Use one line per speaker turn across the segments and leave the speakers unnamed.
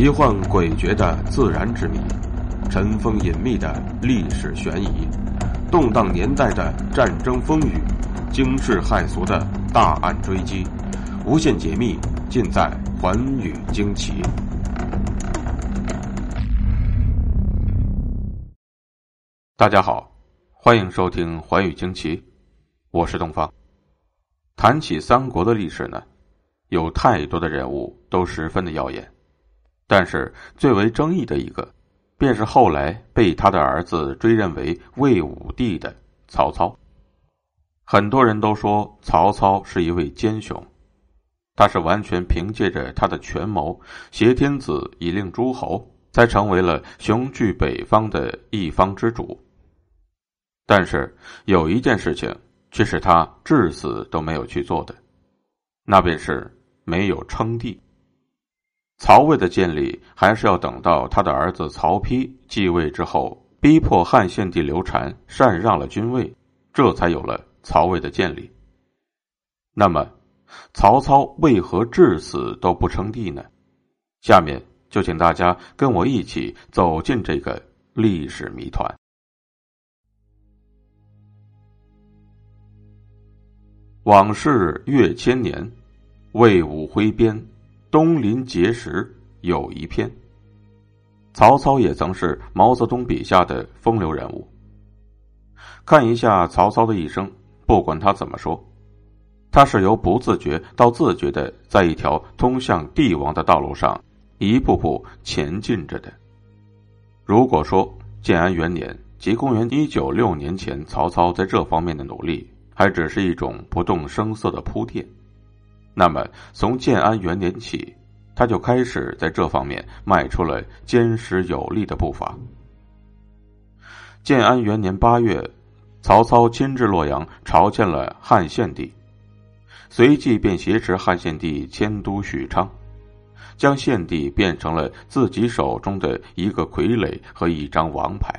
奇幻诡谲的自然之谜，尘封隐秘的历史悬疑，动荡年代的战争风雨，惊世骇俗的大案追击，无限解密尽在《寰宇惊奇》。大家好，欢迎收听《寰宇惊奇》，我是东方。谈起三国的历史呢，有太多的人物都十分的耀眼。但是最为争议的一个，便是后来被他的儿子追认为魏武帝的曹操。很多人都说曹操是一位奸雄，他是完全凭借着他的权谋挟天子以令诸侯，才成为了雄踞北方的一方之主。但是有一件事情却是他至死都没有去做的，那便是没有称帝。曹魏的建立还是要等到他的儿子曹丕继位之后，逼迫汉献帝刘禅禅让了君位，这才有了曹魏的建立。那么，曹操为何至死都不称帝呢？下面就请大家跟我一起走进这个历史谜团。往事越千年，魏武挥鞭。东临碣石有一篇。曹操也曾是毛泽东笔下的风流人物。看一下曹操的一生，不管他怎么说，他是由不自觉到自觉的，在一条通向帝王的道路上一步步前进着的。如果说建安元年，即公元一九六年前，曹操在这方面的努力还只是一种不动声色的铺垫。那么，从建安元年起，他就开始在这方面迈出了坚实有力的步伐。建安元年八月，曹操亲至洛阳朝见了汉献帝，随即便挟持汉献帝迁都许昌，将献帝变成了自己手中的一个傀儡和一张王牌，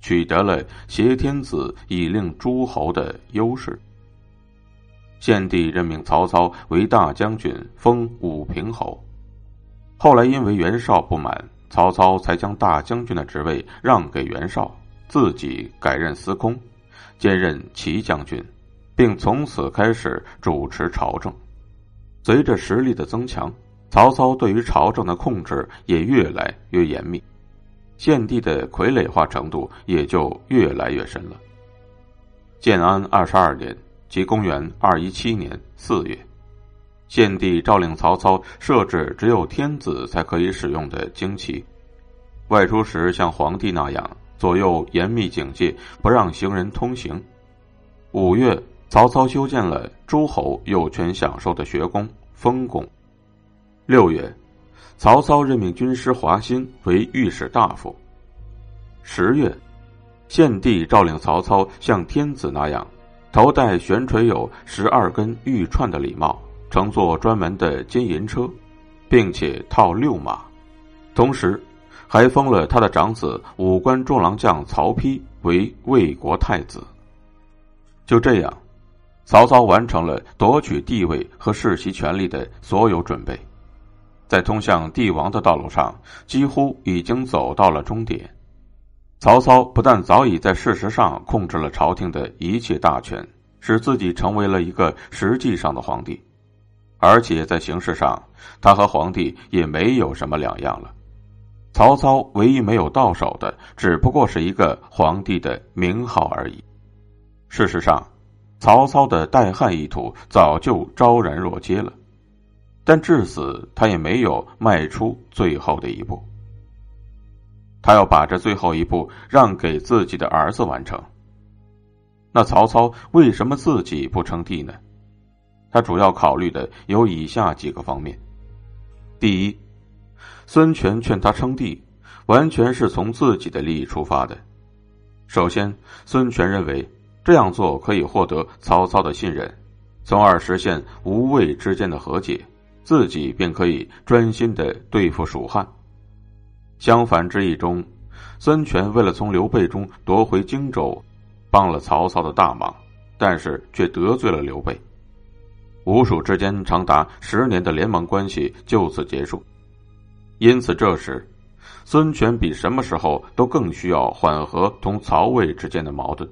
取得了挟天子以令诸侯的优势。献帝任命曹操为大将军，封武平侯。后来因为袁绍不满，曹操才将大将军的职位让给袁绍，自己改任司空，兼任齐将军，并从此开始主持朝政。随着实力的增强，曹操对于朝政的控制也越来越严密，献帝的傀儡化程度也就越来越深了。建安二十二年。即公元二一七年四月，献帝诏令曹操设置只有天子才可以使用的旌旗，外出时像皇帝那样左右严密警戒，不让行人通行。五月，曹操修建了诸侯有权享受的学宫、封宫。六月，曹操任命军师华歆为御史大夫。十月，献帝诏令曹操像天子那样。头戴悬垂有十二根玉串的礼帽，乘坐专门的金银车，并且套六马，同时还封了他的长子武官中郎将曹丕为魏国太子。就这样，曹操完成了夺取帝位和世袭权力的所有准备，在通向帝王的道路上，几乎已经走到了终点。曹操不但早已在事实上控制了朝廷的一切大权，使自己成为了一个实际上的皇帝，而且在形式上，他和皇帝也没有什么两样了。曹操唯一没有到手的，只不过是一个皇帝的名号而已。事实上，曹操的代汉意图早就昭然若揭了，但至死他也没有迈出最后的一步。他要把这最后一步让给自己的儿子完成。那曹操为什么自己不称帝呢？他主要考虑的有以下几个方面：第一，孙权劝他称帝，完全是从自己的利益出发的。首先，孙权认为这样做可以获得曹操的信任，从而实现吴魏之间的和解，自己便可以专心的对付蜀汉。相反之意中，孙权为了从刘备中夺回荆州，帮了曹操的大忙，但是却得罪了刘备。吴蜀之间长达十年的联盟关系就此结束。因此这时，孙权比什么时候都更需要缓和同曹魏之间的矛盾，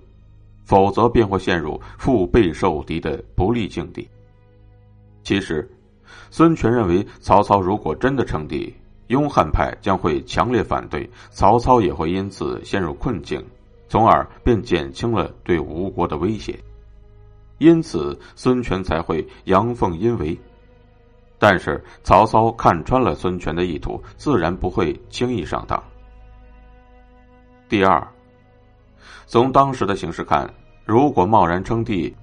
否则便会陷入腹背受敌的不利境地。其实，孙权认为曹操如果真的称帝，拥汉派将会强烈反对，曹操也会因此陷入困境，从而便减轻了对吴国的威胁。因此，孙权才会阳奉阴违。但是曹操看穿了孙权的意图，自然不会轻易上当。第二，从当时的形势看，如果贸然称帝，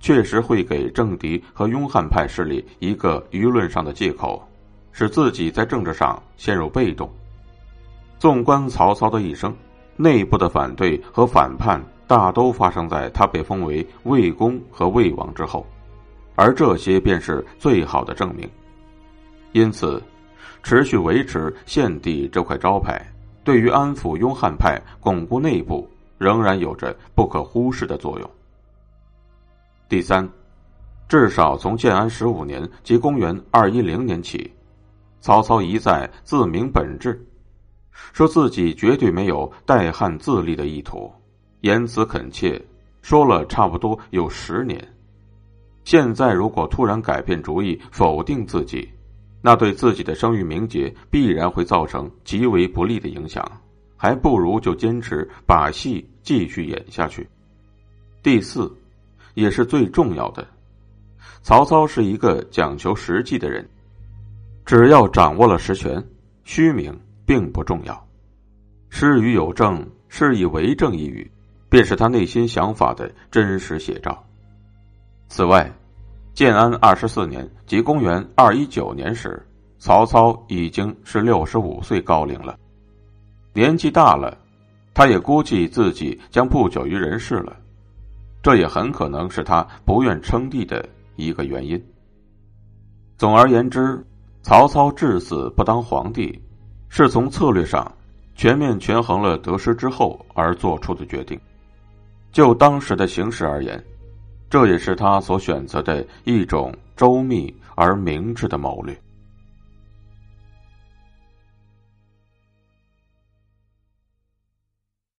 确实会给政敌和拥汉派势力一个舆论上的借口，使自己在政治上陷入被动。纵观曹操的一生，内部的反对和反叛大都发生在他被封为魏公和魏王之后。而这些便是最好的证明。因此，持续维持献帝这块招牌，对于安抚拥汉派、巩固内部，仍然有着不可忽视的作用。第三，至少从建安十五年及公元二一零年起，曹操一再自明本质，说自己绝对没有代汉自立的意图，言辞恳切，说了差不多有十年。现在如果突然改变主意，否定自己，那对自己的声誉名节必然会造成极为不利的影响，还不如就坚持把戏继续演下去。第四，也是最重要的，曹操是一个讲求实际的人，只要掌握了实权，虚名并不重要。失与有证，是以为证一语，便是他内心想法的真实写照。此外，建安二十四年，即公元二一九年时，曹操已经是六十五岁高龄了。年纪大了，他也估计自己将不久于人世了，这也很可能是他不愿称帝的一个原因。总而言之，曹操至死不当皇帝，是从策略上全面权衡了得失之后而做出的决定。就当时的形势而言。这也是他所选择的一种周密而明智的谋略。